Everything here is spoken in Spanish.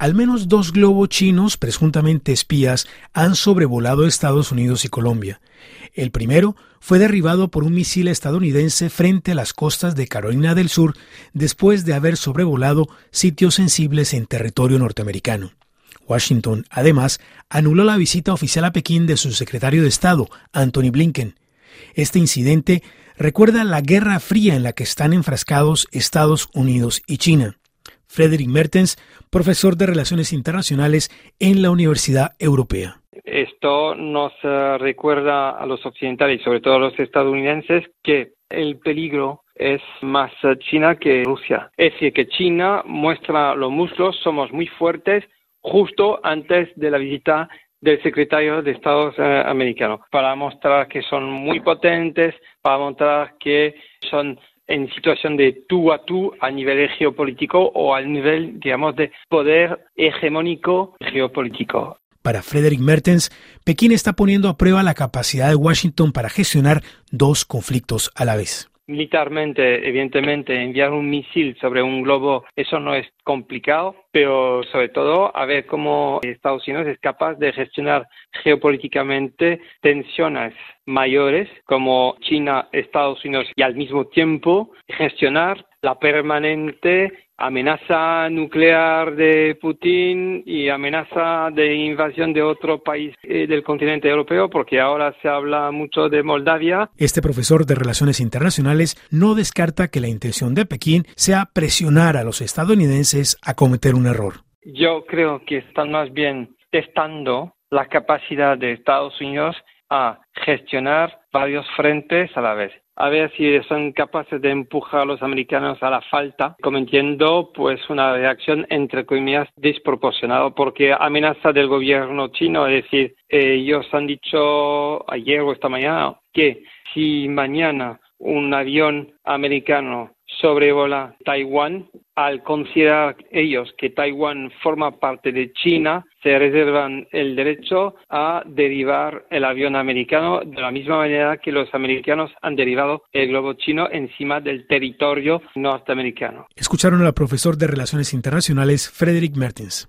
Al menos dos globos chinos, presuntamente espías, han sobrevolado Estados Unidos y Colombia. El primero fue derribado por un misil estadounidense frente a las costas de Carolina del Sur después de haber sobrevolado sitios sensibles en territorio norteamericano. Washington, además, anuló la visita oficial a Pekín de su secretario de Estado, Anthony Blinken. Este incidente recuerda la Guerra Fría en la que están enfrascados Estados Unidos y China. Frederick Mertens, profesor de Relaciones Internacionales en la Universidad Europea. Esto nos eh, recuerda a los occidentales y sobre todo a los estadounidenses que el peligro es más eh, China que Rusia. Es decir, que China muestra los muslos, somos muy fuertes justo antes de la visita del secretario de Estados eh, americano, para mostrar que son muy potentes, para mostrar que son en situación de tú a tú a nivel geopolítico o al nivel, digamos, de poder hegemónico geopolítico. Para Frederick Mertens, Pekín está poniendo a prueba la capacidad de Washington para gestionar dos conflictos a la vez militarmente, evidentemente, enviar un misil sobre un globo, eso no es complicado, pero sobre todo a ver cómo Estados Unidos es capaz de gestionar geopolíticamente tensiones mayores como China, Estados Unidos y al mismo tiempo gestionar la permanente amenaza nuclear de Putin y amenaza de invasión de otro país eh, del continente europeo, porque ahora se habla mucho de Moldavia. Este profesor de Relaciones Internacionales no descarta que la intención de Pekín sea presionar a los estadounidenses a cometer un error. Yo creo que están más bien testando la capacidad de Estados Unidos a gestionar varios frentes a la vez. A ver si son capaces de empujar a los americanos a la falta, cometiendo pues una reacción entre comillas desproporcionada, porque amenaza del gobierno chino, es decir, ellos han dicho ayer o esta mañana que si mañana un avión americano sobrevola Taiwán, al considerar ellos que Taiwán forma parte de China, se reservan el derecho a derivar el avión americano de la misma manera que los americanos han derivado el globo chino encima del territorio norteamericano. Escucharon al profesor de Relaciones Internacionales Frederick Mertens.